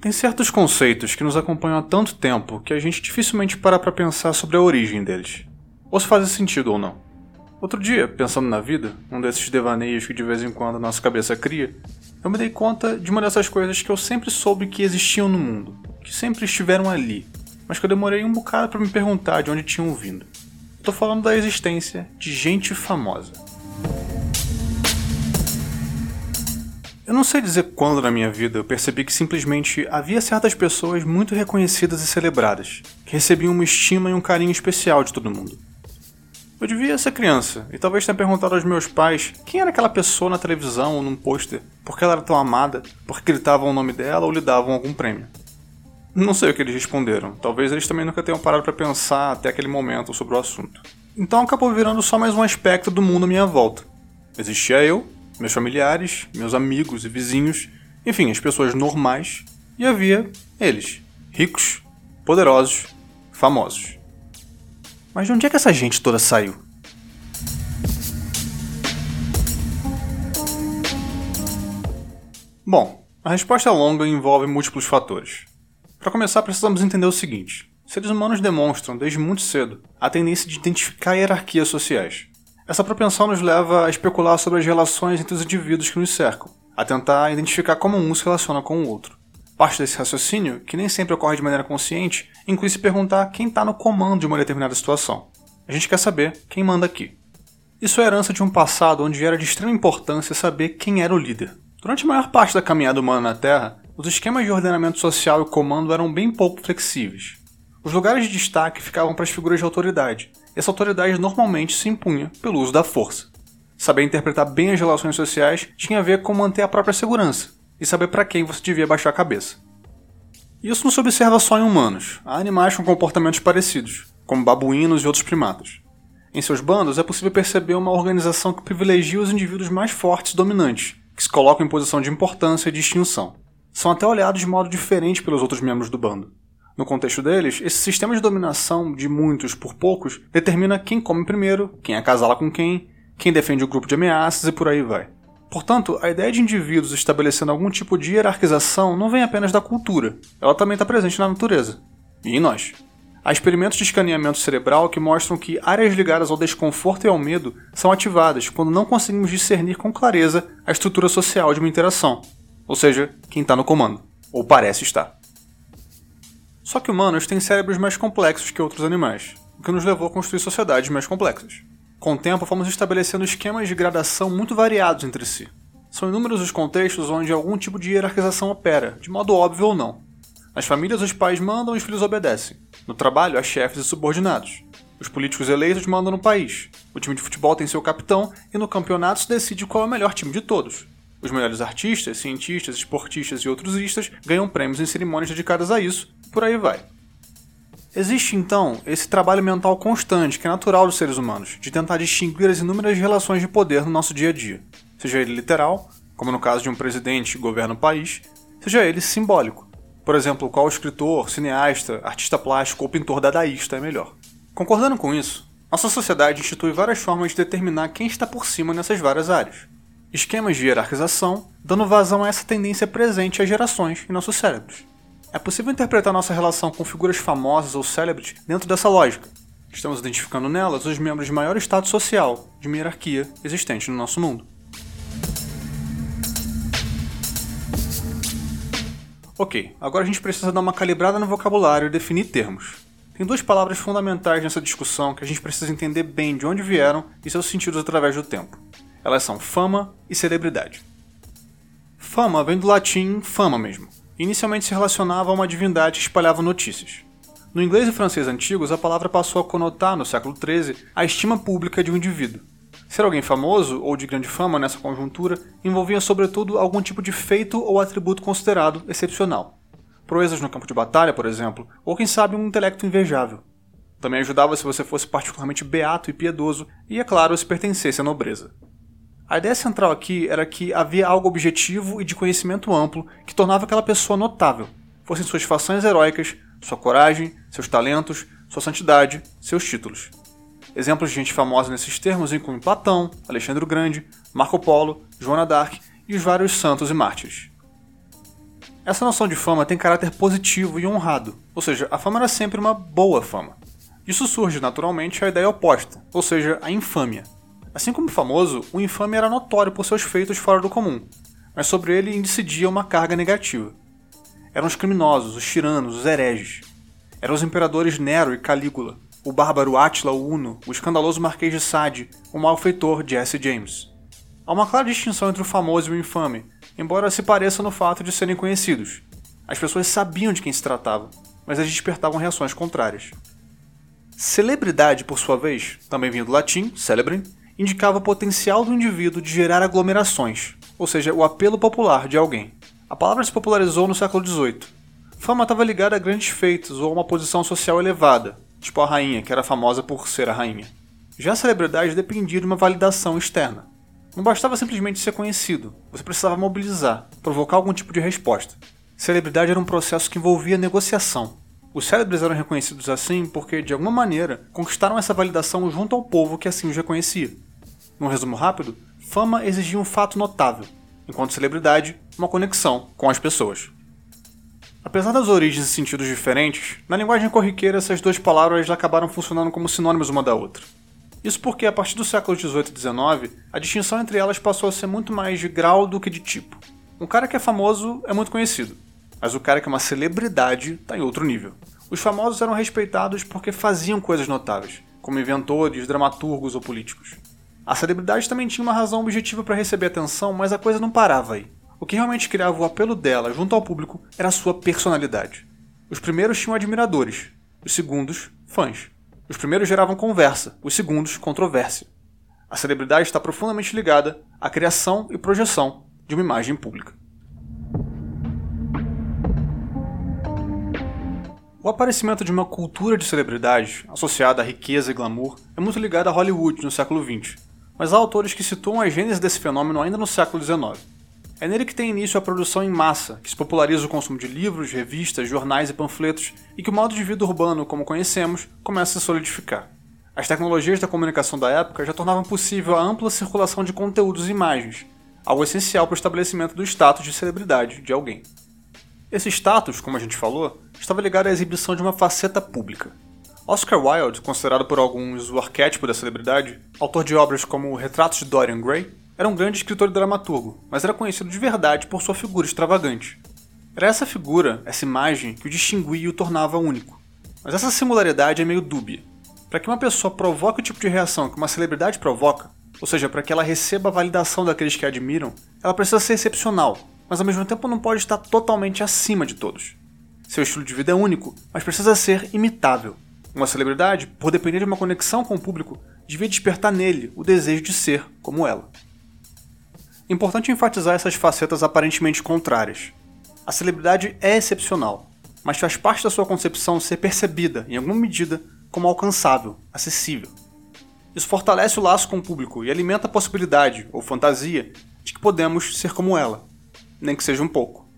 Tem certos conceitos que nos acompanham há tanto tempo que a gente dificilmente para para pensar sobre a origem deles, ou se fazem sentido ou não. Outro dia, pensando na vida, um desses devaneios que de vez em quando a nossa cabeça cria, eu me dei conta de uma dessas coisas que eu sempre soube que existiam no mundo, que sempre estiveram ali, mas que eu demorei um bocado para me perguntar de onde tinham vindo. Estou falando da existência de gente famosa. Eu não sei dizer quando na minha vida eu percebi que simplesmente havia certas pessoas muito reconhecidas e celebradas, que recebiam uma estima e um carinho especial de todo mundo. Eu devia ser criança, e talvez tenha perguntado aos meus pais quem era aquela pessoa na televisão ou num pôster, por que ela era tão amada, por que gritavam o nome dela ou lhe davam algum prêmio. Não sei o que eles responderam, talvez eles também nunca tenham parado para pensar até aquele momento sobre o assunto. Então acabou virando só mais um aspecto do mundo à minha volta. Existia eu, meus familiares, meus amigos e vizinhos, enfim, as pessoas normais, e havia eles, ricos, poderosos, famosos. Mas de onde é que essa gente toda saiu? Bom, a resposta longa envolve múltiplos fatores. Para começar, precisamos entender o seguinte: seres humanos demonstram, desde muito cedo, a tendência de identificar hierarquias sociais. Essa propensão nos leva a especular sobre as relações entre os indivíduos que nos cercam, a tentar identificar como um se relaciona com o outro. Parte desse raciocínio, que nem sempre ocorre de maneira consciente, inclui se perguntar quem está no comando de uma determinada situação. A gente quer saber quem manda aqui. Isso é herança de um passado onde era de extrema importância saber quem era o líder. Durante a maior parte da caminhada humana na Terra, os esquemas de ordenamento social e comando eram bem pouco flexíveis. Os lugares de destaque ficavam para as figuras de autoridade, essa autoridade normalmente se impunha pelo uso da força. Saber interpretar bem as relações sociais tinha a ver com manter a própria segurança e saber para quem você devia baixar a cabeça. Isso não se observa só em humanos, há animais com comportamentos parecidos, como babuínos e outros primatas. Em seus bandos é possível perceber uma organização que privilegia os indivíduos mais fortes e dominantes, que se colocam em posição de importância e distinção. São até olhados de modo diferente pelos outros membros do bando. No contexto deles, esse sistema de dominação de muitos por poucos determina quem come primeiro, quem acasala com quem, quem defende o grupo de ameaças e por aí vai. Portanto, a ideia de indivíduos estabelecendo algum tipo de hierarquização não vem apenas da cultura, ela também está presente na natureza. E em nós. Há experimentos de escaneamento cerebral que mostram que áreas ligadas ao desconforto e ao medo são ativadas quando não conseguimos discernir com clareza a estrutura social de uma interação, ou seja, quem está no comando, ou parece estar. Só que humanos têm cérebros mais complexos que outros animais, o que nos levou a construir sociedades mais complexas. Com o tempo, fomos estabelecendo esquemas de gradação muito variados entre si. São inúmeros os contextos onde algum tipo de hierarquização opera, de modo óbvio ou não. Nas famílias, os pais mandam e os filhos obedecem. No trabalho, há chefes e subordinados. Os políticos eleitos mandam no país. O time de futebol tem seu capitão e no campeonato se decide qual é o melhor time de todos. Os melhores artistas, cientistas, esportistas e outros istas ganham prêmios em cerimônias dedicadas a isso, por aí vai. Existe então esse trabalho mental constante que é natural dos seres humanos, de tentar distinguir as inúmeras relações de poder no nosso dia a dia, seja ele literal, como no caso de um presidente que governa o país, seja ele simbólico, por exemplo, qual escritor, cineasta, artista plástico ou pintor dadaísta é melhor. Concordando com isso, nossa sociedade institui várias formas de determinar quem está por cima nessas várias áreas. Esquemas de hierarquização, dando vazão a essa tendência presente às gerações em nossos cérebros. É possível interpretar nossa relação com figuras famosas ou célebres dentro dessa lógica. Estamos identificando nelas os membros de maior estado social, de uma hierarquia existente no nosso mundo. Ok, agora a gente precisa dar uma calibrada no vocabulário e definir termos. Tem duas palavras fundamentais nessa discussão que a gente precisa entender bem de onde vieram e seus sentidos através do tempo. Elas são fama e celebridade. Fama vem do latim fama mesmo, inicialmente se relacionava a uma divindade que espalhava notícias. No inglês e francês antigos, a palavra passou a conotar, no século XIII, a estima pública de um indivíduo. Ser alguém famoso ou de grande fama nessa conjuntura envolvia sobretudo algum tipo de feito ou atributo considerado excepcional. Proezas no campo de batalha, por exemplo, ou quem sabe um intelecto invejável. Também ajudava se você fosse particularmente beato e piedoso, e é claro, se pertencesse à nobreza. A ideia central aqui era que havia algo objetivo e de conhecimento amplo que tornava aquela pessoa notável, fossem suas fações heróicas, sua coragem, seus talentos, sua santidade, seus títulos. Exemplos de gente famosa nesses termos incluem Platão, Alexandre o Grande, Marco Polo, Joana d'Arc e os vários santos e mártires. Essa noção de fama tem caráter positivo e honrado, ou seja, a fama era sempre uma boa fama. Disso surge naturalmente a ideia oposta, ou seja, a infâmia. Assim como o famoso, o infame era notório por seus feitos fora do comum, mas sobre ele incidia uma carga negativa. Eram os criminosos, os tiranos, os hereges. Eram os imperadores Nero e Calígula, o bárbaro Átila Uno, o escandaloso Marquês de Sade, o malfeitor Jesse James. Há uma clara distinção entre o famoso e o infame, embora se pareça no fato de serem conhecidos. As pessoas sabiam de quem se tratava, mas eles despertavam reações contrárias. Celebridade, por sua vez, também vindo do latim, celebrem, indicava o potencial do indivíduo de gerar aglomerações, ou seja, o apelo popular de alguém. A palavra se popularizou no século XVIII. Fama estava ligada a grandes feitos ou a uma posição social elevada, tipo a rainha, que era famosa por ser a rainha. Já a celebridade dependia de uma validação externa. Não bastava simplesmente ser conhecido, você precisava mobilizar, provocar algum tipo de resposta. Celebridade era um processo que envolvia negociação. Os célebres eram reconhecidos assim porque, de alguma maneira, conquistaram essa validação junto ao povo que assim os reconhecia. Num resumo rápido, fama exigia um fato notável, enquanto celebridade, uma conexão com as pessoas. Apesar das origens e sentidos diferentes, na linguagem corriqueira essas duas palavras acabaram funcionando como sinônimos uma da outra. Isso porque, a partir do século XVIII e XIX, a distinção entre elas passou a ser muito mais de grau do que de tipo. Um cara que é famoso é muito conhecido, mas o cara que é uma celebridade está em outro nível. Os famosos eram respeitados porque faziam coisas notáveis, como inventores, dramaturgos ou políticos. A celebridade também tinha uma razão objetiva para receber atenção, mas a coisa não parava aí. O que realmente criava o apelo dela junto ao público era a sua personalidade. Os primeiros tinham admiradores, os segundos, fãs. Os primeiros geravam conversa, os segundos, controvérsia. A celebridade está profundamente ligada à criação e projeção de uma imagem pública. O aparecimento de uma cultura de celebridade, associada à riqueza e glamour, é muito ligado a Hollywood no século XX, mas há autores que situam a gênese desse fenômeno ainda no século XIX. É nele que tem início a produção em massa, que se populariza o consumo de livros, revistas, jornais e panfletos, e que o modo de vida urbano, como conhecemos, começa a se solidificar. As tecnologias da comunicação da época já tornavam possível a ampla circulação de conteúdos e imagens, algo essencial para o estabelecimento do status de celebridade de alguém. Esse status, como a gente falou, estava ligado à exibição de uma faceta pública. Oscar Wilde, considerado por alguns o arquétipo da celebridade, autor de obras como Retratos de Dorian Gray, era um grande escritor e dramaturgo, mas era conhecido de verdade por sua figura extravagante. Era essa figura, essa imagem, que o distinguia e o tornava único. Mas essa singularidade é meio dúbia. Para que uma pessoa provoque o tipo de reação que uma celebridade provoca, ou seja, para que ela receba a validação daqueles que a admiram, ela precisa ser excepcional, mas ao mesmo tempo não pode estar totalmente acima de todos. Seu estilo de vida é único, mas precisa ser imitável. Uma celebridade, por depender de uma conexão com o público, devia despertar nele o desejo de ser como ela. Importante enfatizar essas facetas aparentemente contrárias. A celebridade é excepcional, mas faz parte da sua concepção ser percebida, em alguma medida, como alcançável, acessível. Isso fortalece o laço com o público e alimenta a possibilidade, ou fantasia, de que podemos ser como ela, nem que seja um pouco.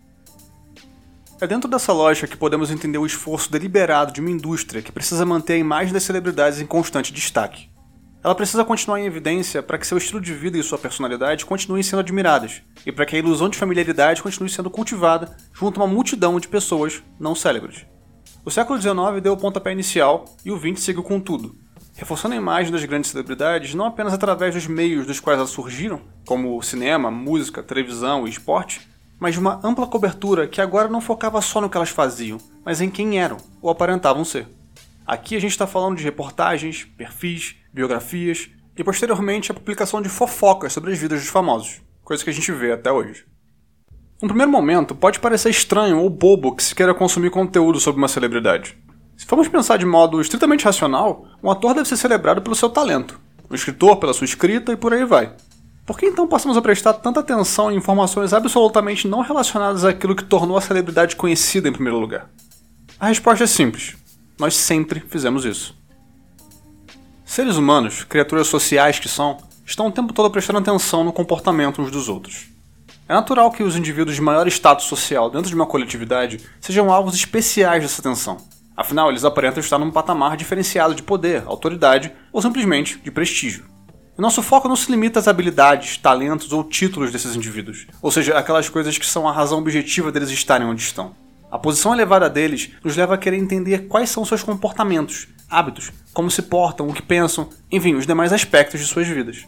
É dentro dessa lógica que podemos entender o esforço deliberado de uma indústria que precisa manter a imagem das celebridades em constante destaque. Ela precisa continuar em evidência para que seu estilo de vida e sua personalidade continuem sendo admiradas, e para que a ilusão de familiaridade continue sendo cultivada junto a uma multidão de pessoas não célebres. O século XIX deu o pontapé inicial e o XX seguiu com tudo, reforçando a imagem das grandes celebridades não apenas através dos meios dos quais elas surgiram, como cinema, música, televisão e esporte, mas de uma ampla cobertura que agora não focava só no que elas faziam, mas em quem eram ou aparentavam ser. Aqui a gente está falando de reportagens, perfis, biografias e posteriormente a publicação de fofocas sobre as vidas dos famosos, coisa que a gente vê até hoje. No primeiro momento, pode parecer estranho ou bobo que se queira consumir conteúdo sobre uma celebridade. Se formos pensar de modo estritamente racional, um ator deve ser celebrado pelo seu talento, um escritor pela sua escrita e por aí vai. Por que então passamos a prestar tanta atenção em informações absolutamente não relacionadas àquilo que tornou a celebridade conhecida em primeiro lugar? A resposta é simples. Nós sempre fizemos isso. Seres humanos, criaturas sociais que são, estão o tempo todo prestando atenção no comportamento uns dos outros. É natural que os indivíduos de maior status social dentro de uma coletividade sejam alvos especiais dessa atenção. Afinal, eles aparentam estar num patamar diferenciado de poder, autoridade ou simplesmente de prestígio. Nosso foco não se limita às habilidades, talentos ou títulos desses indivíduos, ou seja, aquelas coisas que são a razão objetiva deles estarem onde estão. A posição elevada deles nos leva a querer entender quais são seus comportamentos, hábitos, como se portam, o que pensam, enfim, os demais aspectos de suas vidas.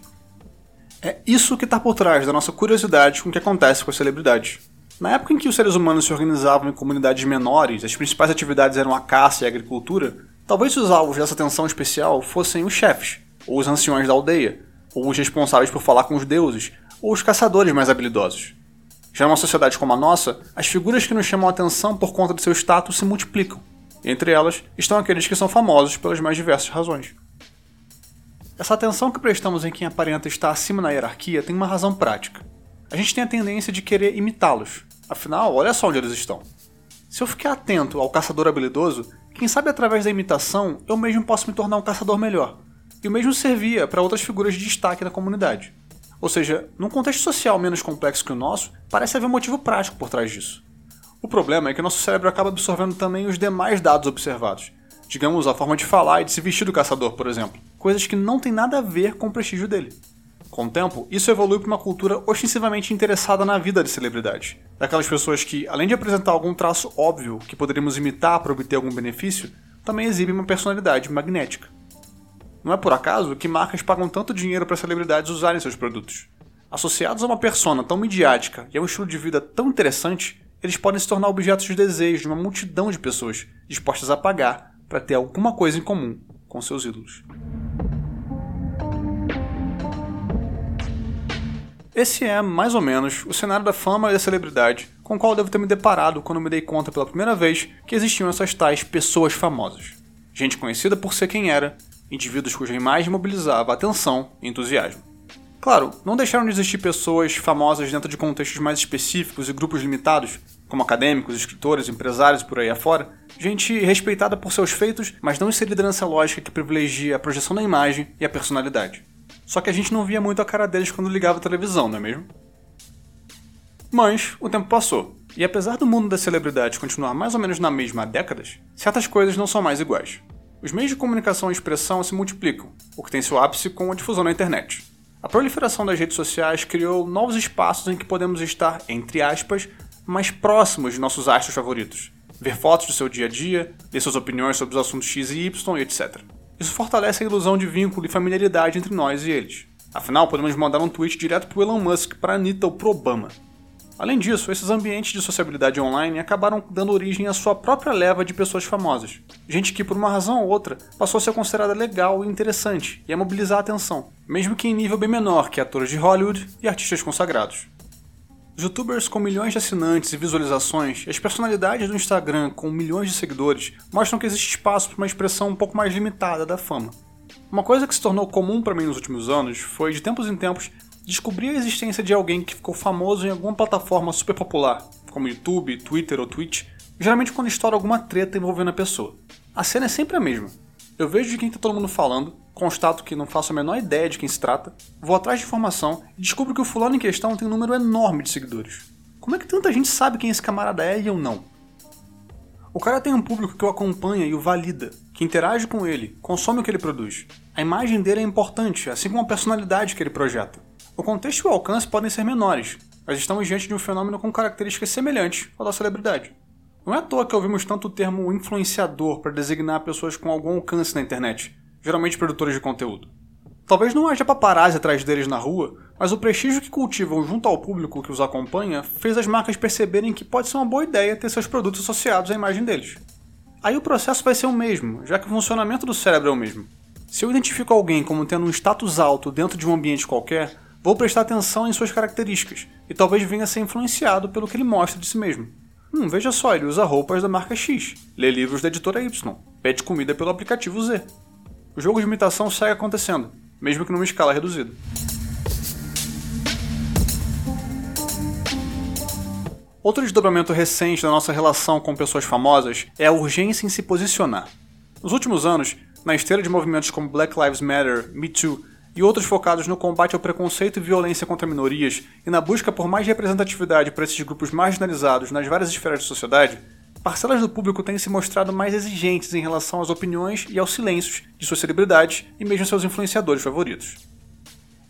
É isso que está por trás da nossa curiosidade com o que acontece com as celebridades. Na época em que os seres humanos se organizavam em comunidades menores, as principais atividades eram a caça e a agricultura, talvez os alvos dessa atenção especial fossem os chefes, ou os anciões da aldeia, ou os responsáveis por falar com os deuses, ou os caçadores mais habilidosos. Já numa sociedade como a nossa, as figuras que nos chamam a atenção por conta do seu status se multiplicam. Entre elas estão aqueles que são famosos pelas mais diversas razões. Essa atenção que prestamos em quem aparenta estar acima na hierarquia tem uma razão prática. A gente tem a tendência de querer imitá-los. Afinal, olha só onde eles estão. Se eu ficar atento ao caçador habilidoso, quem sabe através da imitação eu mesmo posso me tornar um caçador melhor. E o mesmo servia para outras figuras de destaque na comunidade. Ou seja, num contexto social menos complexo que o nosso, parece haver um motivo prático por trás disso. O problema é que nosso cérebro acaba absorvendo também os demais dados observados. Digamos, a forma de falar e de se vestir do caçador, por exemplo. Coisas que não têm nada a ver com o prestígio dele. Com o tempo, isso evolui para uma cultura ostensivamente interessada na vida de celebridades. Daquelas pessoas que, além de apresentar algum traço óbvio que poderíamos imitar para obter algum benefício, também exibem uma personalidade magnética. Não é por acaso que marcas pagam tanto dinheiro para celebridades usarem seus produtos. Associados a uma persona tão midiática e a um estilo de vida tão interessante, eles podem se tornar objetos de desejo de uma multidão de pessoas dispostas a pagar para ter alguma coisa em comum com seus ídolos. Esse é, mais ou menos, o cenário da fama e da celebridade com o qual devo ter me deparado quando me dei conta pela primeira vez que existiam essas tais pessoas famosas. Gente conhecida por ser quem era indivíduos cuja imagem mobilizava atenção e entusiasmo. Claro, não deixaram de existir pessoas famosas dentro de contextos mais específicos e grupos limitados, como acadêmicos, escritores, empresários por aí afora, gente respeitada por seus feitos, mas não inserida nessa lógica que privilegia a projeção da imagem e a personalidade. Só que a gente não via muito a cara deles quando ligava a televisão, não é mesmo? Mas o tempo passou, e apesar do mundo das celebridades continuar mais ou menos na mesma há décadas, certas coisas não são mais iguais. Os meios de comunicação e expressão se multiplicam, o que tem seu ápice com a difusão na internet. A proliferação das redes sociais criou novos espaços em que podemos estar, entre aspas, mais próximos de nossos astros favoritos, ver fotos do seu dia a dia, ler suas opiniões sobre os assuntos X e Y etc. Isso fortalece a ilusão de vínculo e familiaridade entre nós e eles. Afinal, podemos mandar um tweet direto pro Elon Musk, para Anitta ou pro Obama. Além disso, esses ambientes de sociabilidade online acabaram dando origem à sua própria leva de pessoas famosas. Gente que, por uma razão ou outra, passou a ser considerada legal e interessante e a mobilizar a atenção, mesmo que em nível bem menor que atores de Hollywood e artistas consagrados. Os youtubers com milhões de assinantes e visualizações e as personalidades do Instagram com milhões de seguidores mostram que existe espaço para uma expressão um pouco mais limitada da fama. Uma coisa que se tornou comum para mim nos últimos anos foi, de tempos em tempos, descobri a existência de alguém que ficou famoso em alguma plataforma super popular, como YouTube, Twitter ou Twitch, geralmente quando estoura alguma treta envolvendo a pessoa. A cena é sempre a mesma. Eu vejo de quem está todo mundo falando, constato que não faço a menor ideia de quem se trata, vou atrás de informação e descubro que o fulano em questão tem um número enorme de seguidores. Como é que tanta gente sabe quem esse camarada é e eu não? O cara tem um público que o acompanha e o valida, que interage com ele, consome o que ele produz. A imagem dele é importante, assim como a personalidade que ele projeta. O contexto e o alcance podem ser menores, mas estamos diante de um fenômeno com características semelhantes ao da celebridade. Não é à toa que ouvimos tanto o termo influenciador para designar pessoas com algum alcance na internet, geralmente produtores de conteúdo. Talvez não haja paparazzi atrás deles na rua, mas o prestígio que cultivam junto ao público que os acompanha fez as marcas perceberem que pode ser uma boa ideia ter seus produtos associados à imagem deles. Aí o processo vai ser o mesmo, já que o funcionamento do cérebro é o mesmo. Se eu identifico alguém como tendo um status alto dentro de um ambiente qualquer, Vou prestar atenção em suas características e talvez venha a ser influenciado pelo que ele mostra de si mesmo. Hum, veja só, ele usa roupas da marca X, lê livros da editora Y, pede comida pelo aplicativo Z. O jogo de imitação segue acontecendo, mesmo que numa escala reduzida. Outro desdobramento recente da nossa relação com pessoas famosas é a urgência em se posicionar. Nos últimos anos, na esteira de movimentos como Black Lives Matter, Me Too e outros focados no combate ao preconceito e violência contra minorias e na busca por mais representatividade para esses grupos marginalizados nas várias esferas de sociedade, parcelas do público têm se mostrado mais exigentes em relação às opiniões e aos silêncios de suas celebridades e mesmo seus influenciadores favoritos.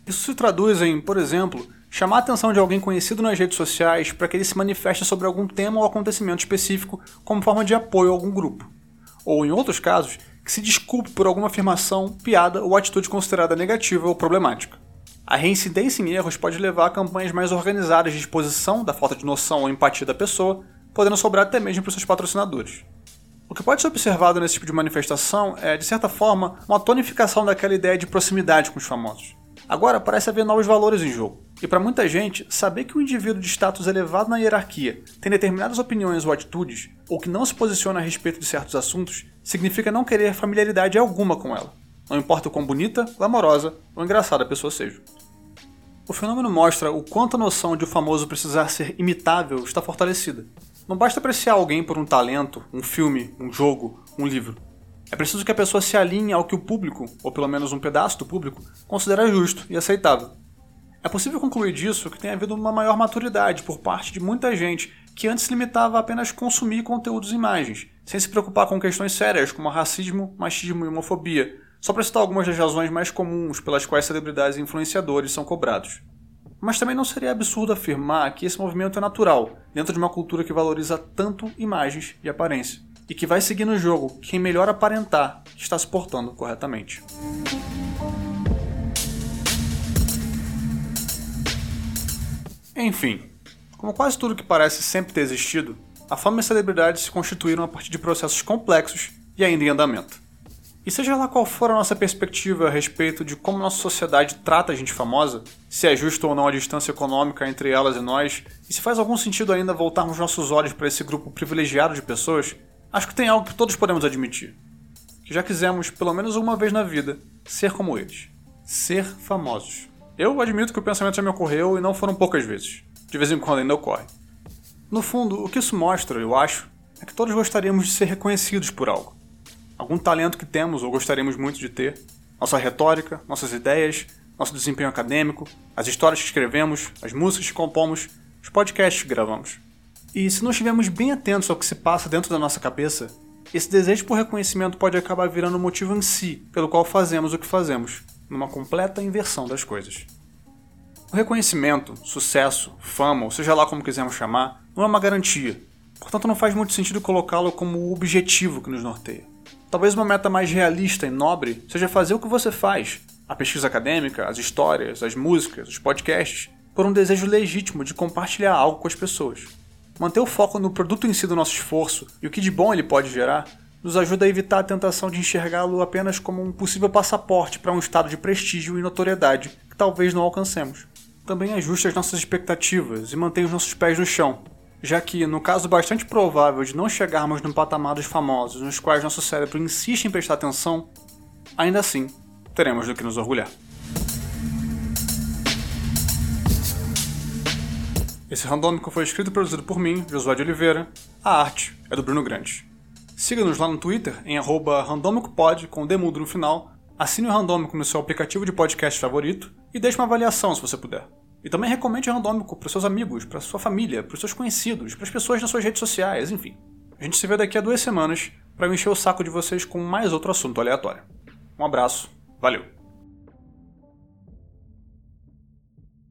Isso se traduz em, por exemplo, chamar a atenção de alguém conhecido nas redes sociais para que ele se manifeste sobre algum tema ou acontecimento específico como forma de apoio a algum grupo. Ou, em outros casos, que se desculpe por alguma afirmação, piada ou atitude considerada negativa ou problemática. A reincidência em erros pode levar a campanhas mais organizadas de exposição da falta de noção ou empatia da pessoa, podendo sobrar até mesmo para seus patrocinadores. O que pode ser observado nesse tipo de manifestação é, de certa forma, uma tonificação daquela ideia de proximidade com os famosos. Agora parece haver novos valores em jogo, e para muita gente, saber que um indivíduo de status elevado na hierarquia tem determinadas opiniões ou atitudes, ou que não se posiciona a respeito de certos assuntos, significa não querer familiaridade alguma com ela, não importa o quão bonita, glamourosa ou engraçada a pessoa seja. O fenômeno mostra o quanto a noção de o famoso precisar ser imitável está fortalecida. Não basta apreciar alguém por um talento, um filme, um jogo, um livro. É preciso que a pessoa se alinhe ao que o público, ou pelo menos um pedaço do público, considera justo e aceitável. É possível concluir disso que tem havido uma maior maturidade por parte de muita gente que antes limitava a apenas consumir conteúdos e imagens, sem se preocupar com questões sérias como racismo, machismo e homofobia, só para citar algumas das razões mais comuns pelas quais celebridades e influenciadores são cobrados. Mas também não seria absurdo afirmar que esse movimento é natural, dentro de uma cultura que valoriza tanto imagens e aparência e que vai seguir no jogo quem melhor aparentar que está se portando corretamente. Enfim, como quase tudo que parece sempre ter existido, a fama e a celebridade se constituíram a partir de processos complexos e ainda em andamento. E seja lá qual for a nossa perspectiva a respeito de como nossa sociedade trata a gente famosa, se é justo ou não a distância econômica entre elas e nós, e se faz algum sentido ainda voltarmos nossos olhos para esse grupo privilegiado de pessoas, Acho que tem algo que todos podemos admitir. Que já quisemos, pelo menos uma vez na vida, ser como eles. Ser famosos. Eu admito que o pensamento já me ocorreu e não foram poucas vezes. De vez em quando ainda ocorre. No fundo, o que isso mostra, eu acho, é que todos gostaríamos de ser reconhecidos por algo. Algum talento que temos ou gostaríamos muito de ter. Nossa retórica, nossas ideias, nosso desempenho acadêmico, as histórias que escrevemos, as músicas que compomos, os podcasts que gravamos. E se não estivermos bem atentos ao que se passa dentro da nossa cabeça, esse desejo por reconhecimento pode acabar virando o motivo em si pelo qual fazemos o que fazemos, numa completa inversão das coisas. O reconhecimento, sucesso, fama, ou seja lá como quisermos chamar, não é uma garantia, portanto não faz muito sentido colocá-lo como o objetivo que nos norteia. Talvez uma meta mais realista e nobre seja fazer o que você faz, a pesquisa acadêmica, as histórias, as músicas, os podcasts, por um desejo legítimo de compartilhar algo com as pessoas. Manter o foco no produto em si do nosso esforço e o que de bom ele pode gerar nos ajuda a evitar a tentação de enxergá-lo apenas como um possível passaporte para um estado de prestígio e notoriedade que talvez não alcancemos. Também ajuste as nossas expectativas e mantém os nossos pés no chão, já que, no caso bastante provável de não chegarmos no patamar dos famosos nos quais nosso cérebro insiste em prestar atenção, ainda assim teremos do que nos orgulhar. Esse randômico foi escrito e produzido por mim, Josué de Oliveira. A arte é do Bruno Grande. Siga-nos lá no Twitter em randômicopod com demudo no final. Assine o Randômico no seu aplicativo de podcast favorito e deixe uma avaliação se você puder. E também recomende o Randômico para seus amigos, para sua família, para seus conhecidos, para as pessoas nas suas redes sociais, enfim. A gente se vê daqui a duas semanas para encher o saco de vocês com mais outro assunto aleatório. Um abraço, valeu!